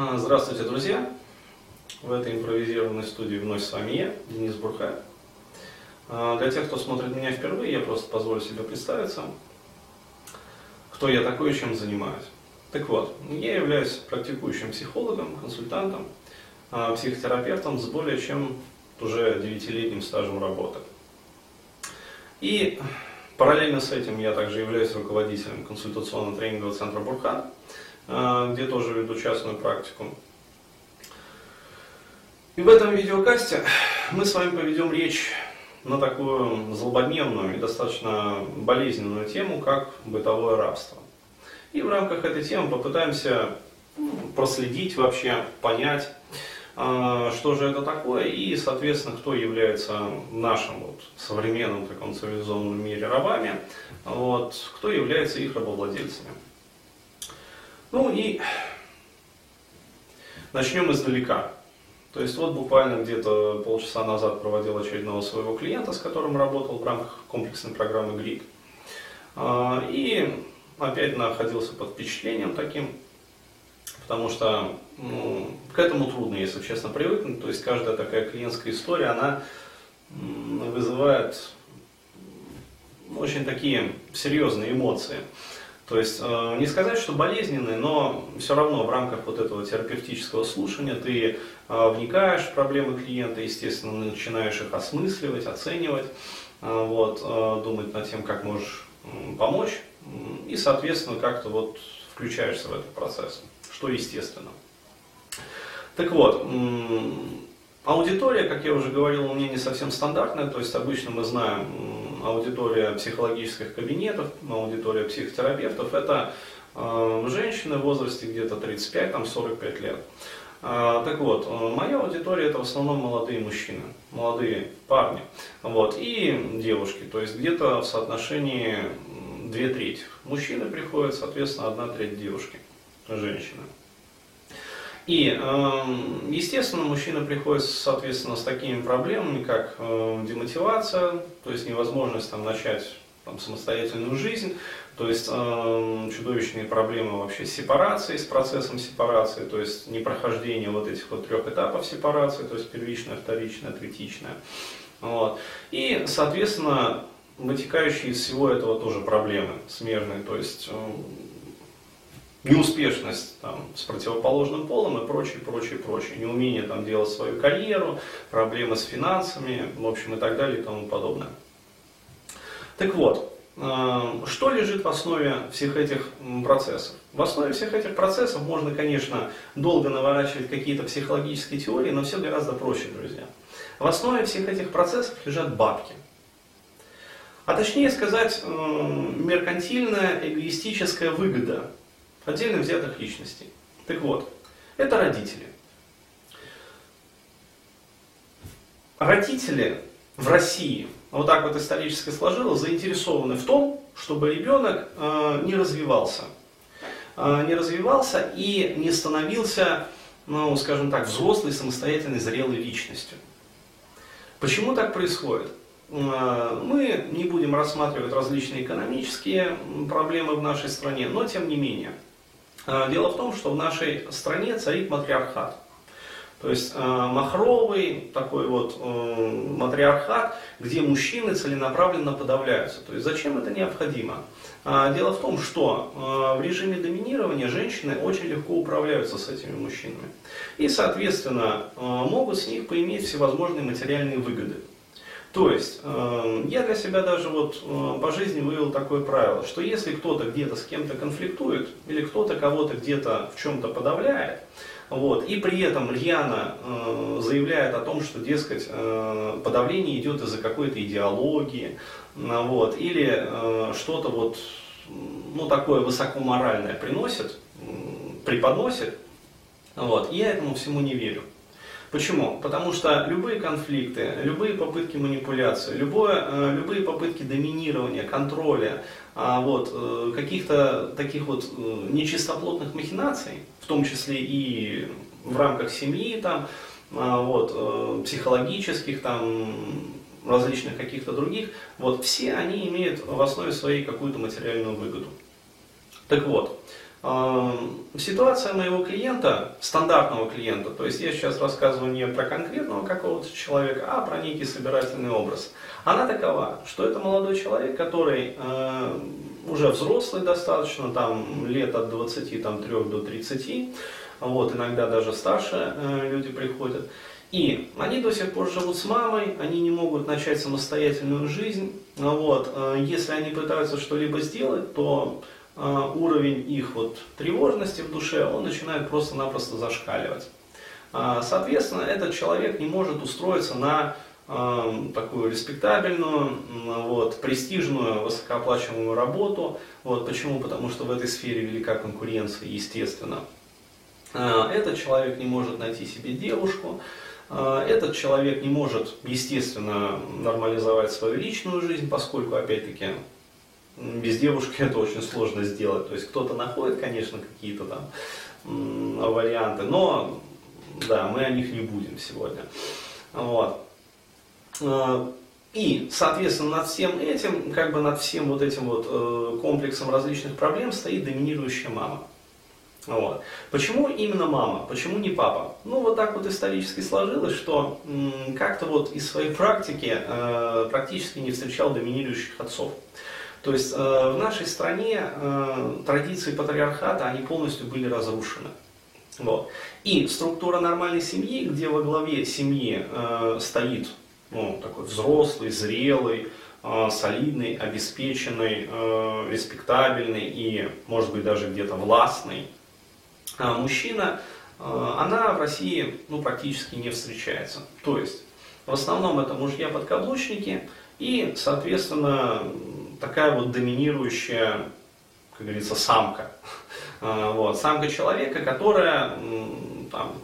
А, здравствуйте, друзья! В этой импровизированной студии вновь с вами я, Денис Бурхаев. А, для тех, кто смотрит меня впервые, я просто позволю себе представиться, кто я такой и чем занимаюсь. Так вот, я являюсь практикующим психологом, консультантом, а, психотерапевтом с более чем уже девятилетним стажем работы. И параллельно с этим я также являюсь руководителем консультационно-тренингового центра Бурхан, где тоже веду частную практику. И в этом видеокасте мы с вами поведем речь на такую злободневную и достаточно болезненную тему, как бытовое рабство. И в рамках этой темы попытаемся ну, проследить вообще, понять, а, что же это такое и, соответственно, кто является в нашем вот, современном таком цивилизованном мире рабами, вот, кто является их рабовладельцами. Ну и начнем издалека. То есть вот буквально где-то полчаса назад проводил очередного своего клиента, с которым работал в рамках комплексной программы ГРИД. А, и опять находился под впечатлением таким, потому что ну, к этому трудно, если честно, привыкнуть. То есть каждая такая клиентская история, она вызывает очень такие серьезные эмоции. То есть э, не сказать, что болезненные, но все равно в рамках вот этого терапевтического слушания ты э, вникаешь в проблемы клиента, естественно, начинаешь их осмысливать, оценивать, э, вот, думать над тем, как можешь помочь, и, соответственно, как-то вот включаешься в этот процесс, что естественно. Так вот, аудитория, как я уже говорил, у меня не совсем стандартная, то есть обычно мы знаем аудитория психологических кабинетов, аудитория психотерапевтов, это э, женщины в возрасте где-то 35-45 лет. Э, так вот, э, моя аудитория это в основном молодые мужчины, молодые парни, вот, и девушки, то есть где-то в соотношении две трети. Мужчины приходят, соответственно, одна треть девушки, женщины. И, эм, естественно, мужчина приходит, соответственно, с такими проблемами, как э, демотивация, то есть невозможность там, начать там, самостоятельную жизнь, то есть э, чудовищные проблемы вообще с сепарацией, с процессом сепарации, то есть непрохождение вот этих вот трех этапов сепарации, то есть первичная, вторичная, третичная. Вот. И, соответственно, вытекающие из всего этого тоже проблемы смежные, то есть неуспешность там, с противоположным полом и прочее, прочее, прочее. Неумение там делать свою карьеру, проблемы с финансами, в общем, и так далее и тому подобное. Так вот, э, что лежит в основе всех этих процессов? В основе всех этих процессов можно, конечно, долго наворачивать какие-то психологические теории, но все гораздо проще, друзья. В основе всех этих процессов лежат бабки. А точнее сказать, э, меркантильная эгоистическая выгода отдельно взятых личностей. Так вот, это родители. Родители в России, вот так вот исторически сложилось, заинтересованы в том, чтобы ребенок э, не развивался. Э, не развивался и не становился, ну, скажем так, взрослой, самостоятельной, зрелой личностью. Почему так происходит? Э, мы не будем рассматривать различные экономические проблемы в нашей стране, но тем не менее – дело в том, что в нашей стране царит матриархат. То есть э, махровый такой вот э, матриархат, где мужчины целенаправленно подавляются. То есть зачем это необходимо? Э, дело в том, что э, в режиме доминирования женщины очень легко управляются с этими мужчинами. И, соответственно, э, могут с них поиметь всевозможные материальные выгоды. То есть, э, я для себя даже вот э, по жизни вывел такое правило, что если кто-то где-то с кем-то конфликтует, или кто-то кого-то где-то в чем-то подавляет, вот, и при этом рьяно э, заявляет о том, что, дескать, э, подавление идет из-за какой-то идеологии, э, вот, или э, что-то вот, ну, такое высокоморальное приносит, э, преподносит, вот, я этому всему не верю. Почему? Потому что любые конфликты, любые попытки манипуляции, любое, э, любые попытки доминирования, контроля, а, вот, э, каких-то таких вот э, нечистоплотных махинаций, в том числе и в рамках семьи, там, а, вот, психологических, там, различных каких-то других, вот, все они имеют в основе своей какую-то материальную выгоду. Так вот, Ситуация моего клиента, стандартного клиента, то есть я сейчас рассказываю не про конкретного какого-то человека, а про некий собирательный образ. Она такова, что это молодой человек, который уже взрослый достаточно, там лет от 23 там, до 30, вот, иногда даже старше э, люди приходят. И они до сих пор живут с мамой, они не могут начать самостоятельную жизнь. Вот. Э, если они пытаются что-либо сделать, то уровень их вот тревожности в душе, он начинает просто-напросто зашкаливать. А, соответственно, этот человек не может устроиться на а, такую респектабельную, вот, престижную, высокооплачиваемую работу. Вот, почему? Потому что в этой сфере велика конкуренция, естественно. Этот человек не может найти себе девушку, этот человек не может, естественно, нормализовать свою личную жизнь, поскольку, опять-таки, без девушки это очень сложно сделать. То есть кто-то находит, конечно, какие-то там варианты, но да, мы о них не будем сегодня. Вот. А, и, соответственно, над всем этим, как бы над всем вот этим вот э, комплексом различных проблем стоит доминирующая мама. Вот. Почему именно мама? Почему не папа? Ну, вот так вот исторически сложилось, что как-то вот из своей практики э, практически не встречал доминирующих отцов. То есть э, в нашей стране э, традиции патриархата, они полностью были разрушены. Вот. И структура нормальной семьи, где во главе семьи э, стоит ну, такой взрослый, зрелый, э, солидный, обеспеченный, э, респектабельный и, может быть, даже где-то властный э, мужчина, э, она в России ну, практически не встречается. То есть, в основном это мужья-подкаблучники и, соответственно, такая вот доминирующая, как говорится, самка. А, вот, самка человека, которая там,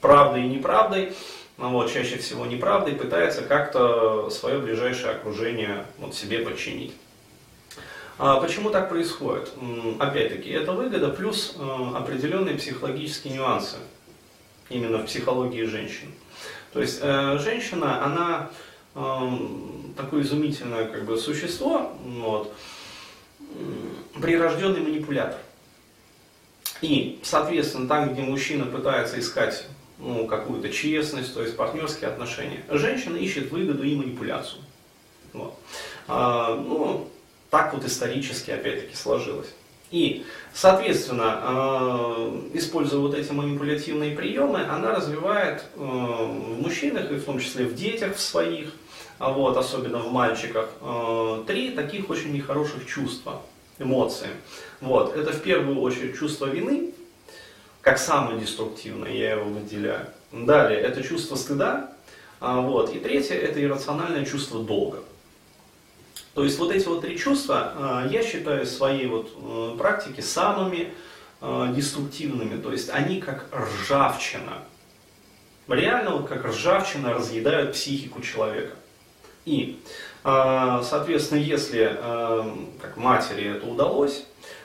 правдой и неправдой, ну вот, чаще всего неправдой, пытается как-то свое ближайшее окружение вот, себе подчинить. А почему так происходит? Опять-таки, это выгода плюс э, определенные психологические нюансы именно в психологии женщин. То есть э, женщина, она такое изумительное как бы, существо, вот, прирожденный манипулятор. И, соответственно, там, где мужчина пытается искать ну, какую-то честность, то есть партнерские отношения, женщина ищет выгоду и манипуляцию. Вот. А, ну, так вот исторически, опять-таки, сложилось. И, соответственно, э, используя вот эти манипулятивные приемы, она развивает э, в мужчинах, и в том числе в детях в своих, а вот, особенно в мальчиках, э, три таких очень нехороших чувства, эмоции. Вот, это в первую очередь чувство вины, как самое деструктивное, я его выделяю. Далее, это чувство стыда. А вот, и третье, это иррациональное чувство долга. То есть вот эти вот три чувства э, я считаю в своей вот э, практике самыми деструктивными. То есть они как ржавчина. Реально вот как ржавчина разъедают психику человека. И, а, соответственно, если а, как матери это удалось,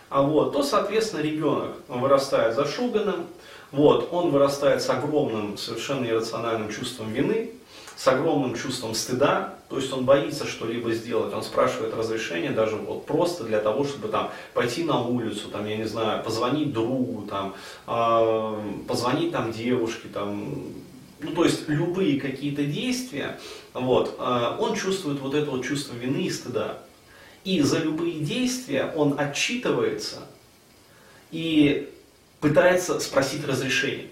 а вот, то, соответственно, ребенок вырастает зашуганным, вот, он вырастает с огромным, совершенно иррациональным чувством вины, с огромным чувством стыда, то есть он боится что-либо сделать, он спрашивает разрешение даже вот просто для того, чтобы там пойти на улицу, там, я не знаю, позвонить другу, там, э, позвонить там девушке, там, ну, то есть любые какие-то действия, вот, э, он чувствует вот это вот чувство вины и стыда. И за любые действия он отчитывается и пытается спросить разрешение.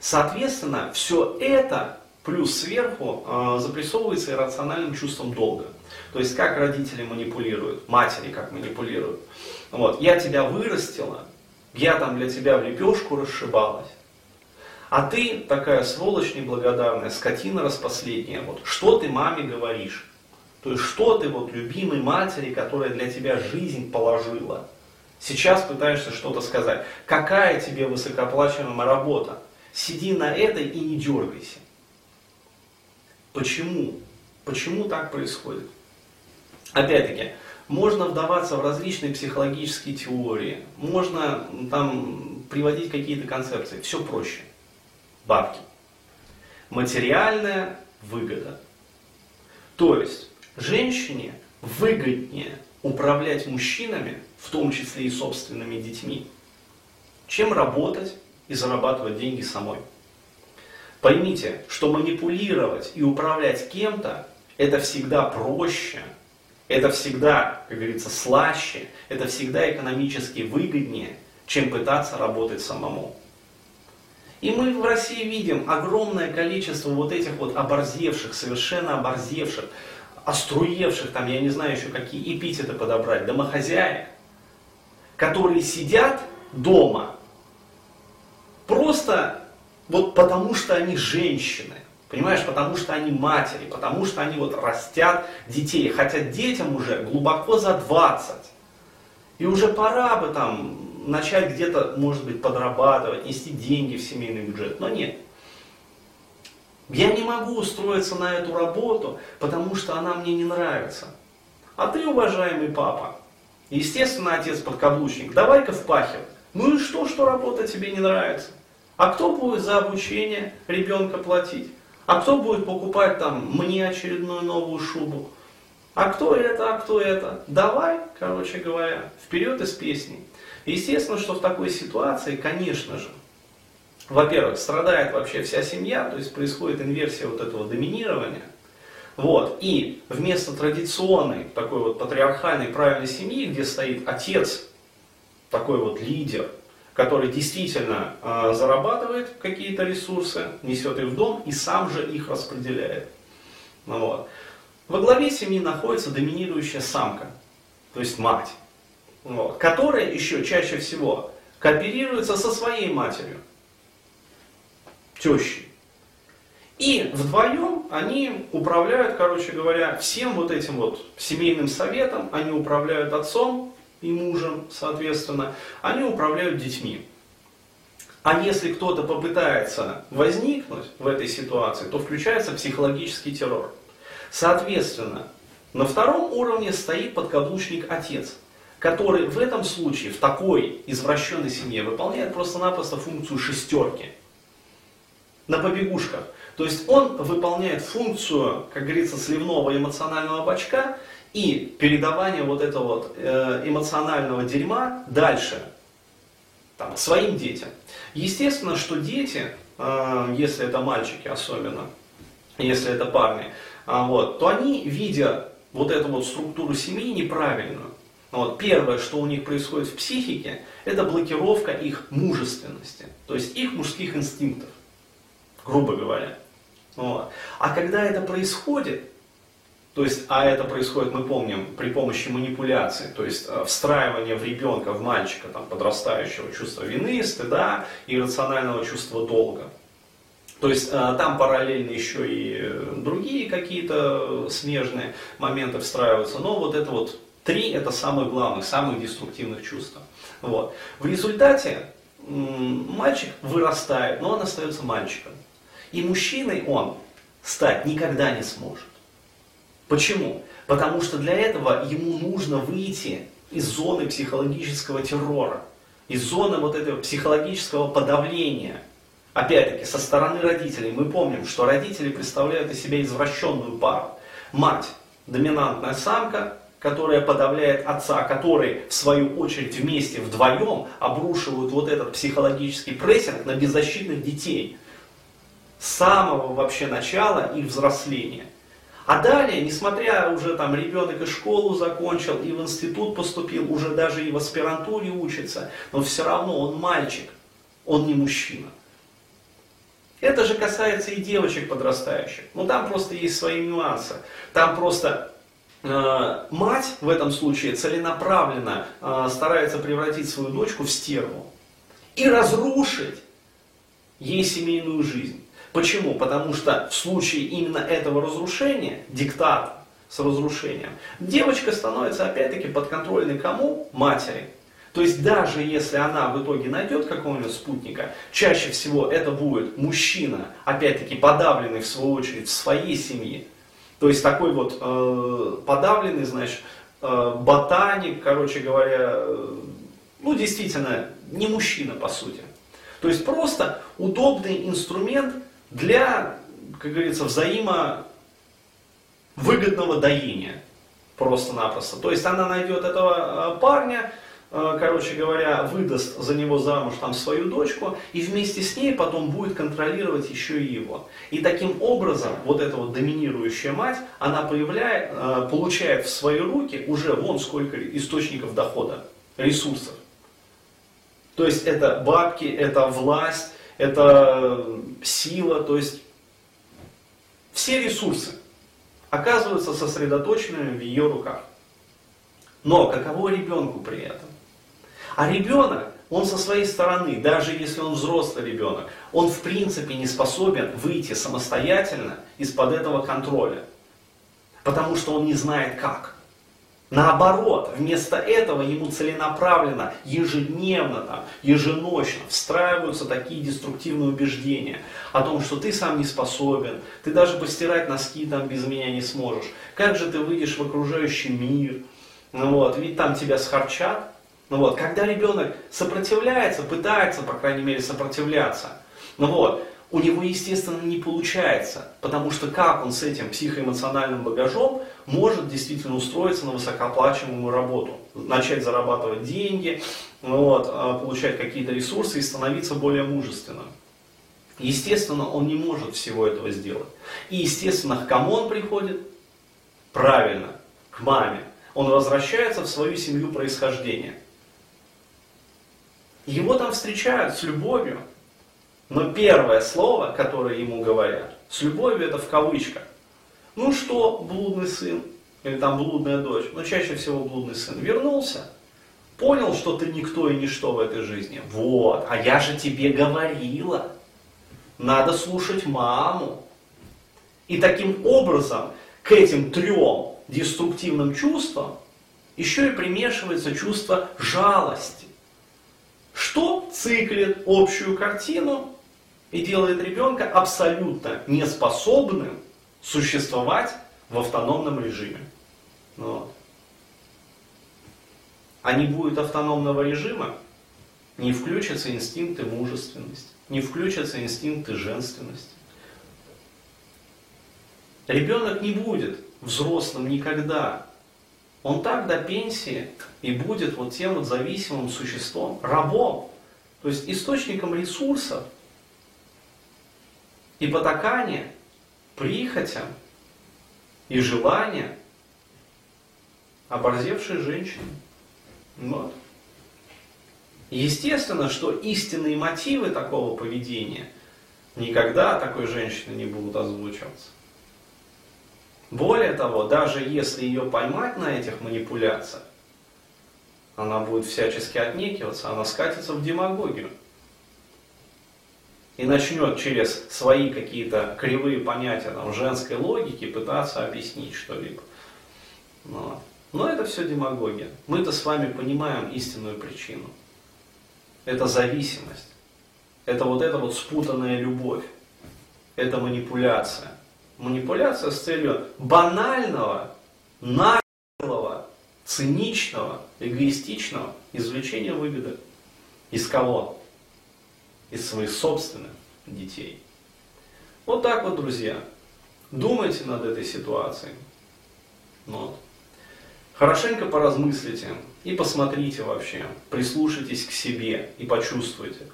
Соответственно, все это плюс сверху э, запрессовывается иррациональным чувством долга. То есть как родители манипулируют, матери как манипулируют. Вот, я тебя вырастила, я там для тебя в лепешку расшибалась, а ты такая сволочь неблагодарная, скотина распоследняя. Вот что ты маме говоришь? То есть что ты вот любимой матери, которая для тебя жизнь положила, сейчас пытаешься что-то сказать. Какая тебе высокооплачиваемая работа? Сиди на этой и не дергайся. Почему? Почему так происходит? Опять-таки, можно вдаваться в различные психологические теории, можно там приводить какие-то концепции, все проще бабки. Материальная выгода. То есть женщине выгоднее управлять мужчинами, в том числе и собственными детьми, чем работать и зарабатывать деньги самой. Поймите, что манипулировать и управлять кем-то это всегда проще, это всегда, как говорится, слаще, это всегда экономически выгоднее, чем пытаться работать самому. И мы в России видим огромное количество вот этих вот оборзевших, совершенно оборзевших, оструевших, там, я не знаю еще какие эпитеты подобрать, домохозяек, которые сидят дома просто вот потому, что они женщины. Понимаешь, потому что они матери, потому что они вот растят детей, хотя детям уже глубоко за 20. И уже пора бы там начать где-то, может быть, подрабатывать, нести деньги в семейный бюджет. Но нет. Я не могу устроиться на эту работу, потому что она мне не нравится. А ты, уважаемый папа, естественно, отец подкаблучник, давай-ка впахивай. Ну и что, что работа тебе не нравится? А кто будет за обучение ребенка платить? А кто будет покупать там мне очередную новую шубу? А кто это, а кто это? Давай, короче говоря, вперед из песни. Естественно, что в такой ситуации, конечно же, во-первых, страдает вообще вся семья, то есть происходит инверсия вот этого доминирования. Вот. И вместо традиционной, такой вот патриархальной правильной семьи, где стоит отец, такой вот лидер, который действительно э, зарабатывает какие-то ресурсы, несет их в дом и сам же их распределяет. Вот. Во главе семьи находится доминирующая самка, то есть мать, которая еще чаще всего кооперируется со своей матерью, тещей. И вдвоем они управляют, короче говоря, всем вот этим вот семейным советом, они управляют отцом, и мужем, соответственно, они управляют детьми. А если кто-то попытается возникнуть в этой ситуации, то включается психологический террор. Соответственно, на втором уровне стоит подкаблучник отец, который в этом случае, в такой извращенной семье, выполняет просто-напросто функцию шестерки на побегушках. То есть он выполняет функцию, как говорится, сливного эмоционального бачка и передавание вот этого вот э, эмоционального дерьма дальше, там, своим детям. Естественно, что дети, э, если это мальчики особенно, если это парни, а, вот, то они, видя вот эту вот структуру семьи неправильную, вот, первое, что у них происходит в психике, это блокировка их мужественности, то есть их мужских инстинктов, грубо говоря. Вот. А когда это происходит, то есть, а это происходит, мы помним, при помощи манипуляции, то есть э, встраивание в ребенка, в мальчика, там, подрастающего чувства вины, стыда и рационального чувства долга. То есть э, там параллельно еще и другие какие-то смежные моменты встраиваются, но вот это вот три это самых главных, самых деструктивных чувств. Вот. В результате мальчик вырастает, но он остается мальчиком. И мужчиной он стать никогда не сможет. Почему? Потому что для этого ему нужно выйти из зоны психологического террора, из зоны вот этого психологического подавления. Опять-таки, со стороны родителей мы помним, что родители представляют из себя извращенную пару. Мать – доминантная самка, которая подавляет отца, который в свою очередь вместе, вдвоем обрушивают вот этот психологический прессинг на беззащитных детей. С самого вообще начала их взросления. А далее, несмотря уже там ребенок и школу закончил, и в институт поступил, уже даже и в аспирантуре учится, но все равно он мальчик, он не мужчина. Это же касается и девочек подрастающих. Но там просто есть свои нюансы. Там просто мать в этом случае целенаправленно э, старается превратить свою дочку в стерву и разрушить ей семейную жизнь. Почему? Потому что в случае именно этого разрушения, диктата с разрушением, девочка становится опять-таки подконтрольной кому? Матери. То есть даже если она в итоге найдет какого-нибудь спутника, чаще всего это будет мужчина, опять-таки подавленный в свою очередь в своей семье. То есть такой вот э, подавленный, значит, э, ботаник, короче говоря, э, ну действительно не мужчина по сути. То есть просто удобный инструмент для, как говорится, взаимовыгодного доения. Просто-напросто. То есть она найдет этого э, парня, короче говоря, выдаст за него замуж там свою дочку, и вместе с ней потом будет контролировать еще и его. И таким образом вот эта вот доминирующая мать, она появляет, э, получает в свои руки уже вон сколько источников дохода, ресурсов. То есть это бабки, это власть, это сила, то есть все ресурсы оказываются сосредоточенными в ее руках. Но каково ребенку при этом? А ребенок, он со своей стороны, даже если он взрослый ребенок, он в принципе не способен выйти самостоятельно из-под этого контроля. Потому что он не знает как. Наоборот, вместо этого ему целенаправленно, ежедневно, там, еженочно встраиваются такие деструктивные убеждения о том, что ты сам не способен, ты даже постирать носки там без меня не сможешь. Как же ты выйдешь в окружающий мир? Ну вот, ведь там тебя схарчат. Ну вот, когда ребенок сопротивляется, пытается, по крайней мере, сопротивляться, ну вот, у него, естественно, не получается, потому что как он с этим психоэмоциональным багажом может действительно устроиться на высокооплачиваемую работу, начать зарабатывать деньги, вот, а, получать какие-то ресурсы и становиться более мужественным. Естественно, он не может всего этого сделать. И, естественно, к кому он приходит? Правильно, к маме. Он возвращается в свою семью происхождения. Его там встречают с любовью, но первое слово, которое ему говорят, с любовью это в кавычках. Ну что, блудный сын, или там блудная дочь, но чаще всего блудный сын, вернулся, понял, что ты никто и ничто в этой жизни. Вот, а я же тебе говорила, надо слушать маму. И таким образом к этим трем деструктивным чувствам еще и примешивается чувство жалости, что циклит общую картину и делает ребенка абсолютно неспособным существовать в автономном режиме. Вот. А не будет автономного режима, не включатся инстинкты мужественности, не включатся инстинкты женственности. Ребенок не будет взрослым никогда. Он так до пенсии и будет вот тем вот зависимым существом, рабом. То есть источником ресурсов и потакания, прихотям и желания оборзевшей женщины. Вот. Естественно, что истинные мотивы такого поведения никогда такой женщины не будут озвучиваться. Более того, даже если ее поймать на этих манипуляциях, она будет всячески отнекиваться, она скатится в демагогию и начнет через свои какие-то кривые понятия там, женской логики пытаться объяснить что-либо. Но, но это все демагогия. Мы-то с вами понимаем истинную причину. Это зависимость. Это вот эта вот спутанная любовь. Это манипуляция. Манипуляция с целью банального, наглого, циничного, эгоистичного извлечения выгоды. Из кого? из своих собственных детей. Вот так вот, друзья. Думайте над этой ситуацией. Вот. Хорошенько поразмыслите и посмотрите вообще, прислушайтесь к себе и почувствуйте,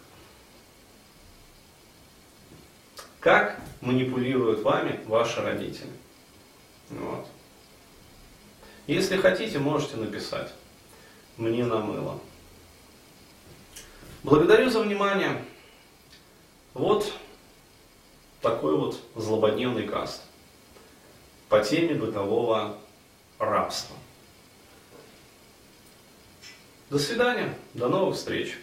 как манипулируют вами ваши родители. Вот. Если хотите, можете написать. Мне намыло. Благодарю за внимание. Вот такой вот злободневный каст по теме бытового рабства. До свидания, до новых встреч.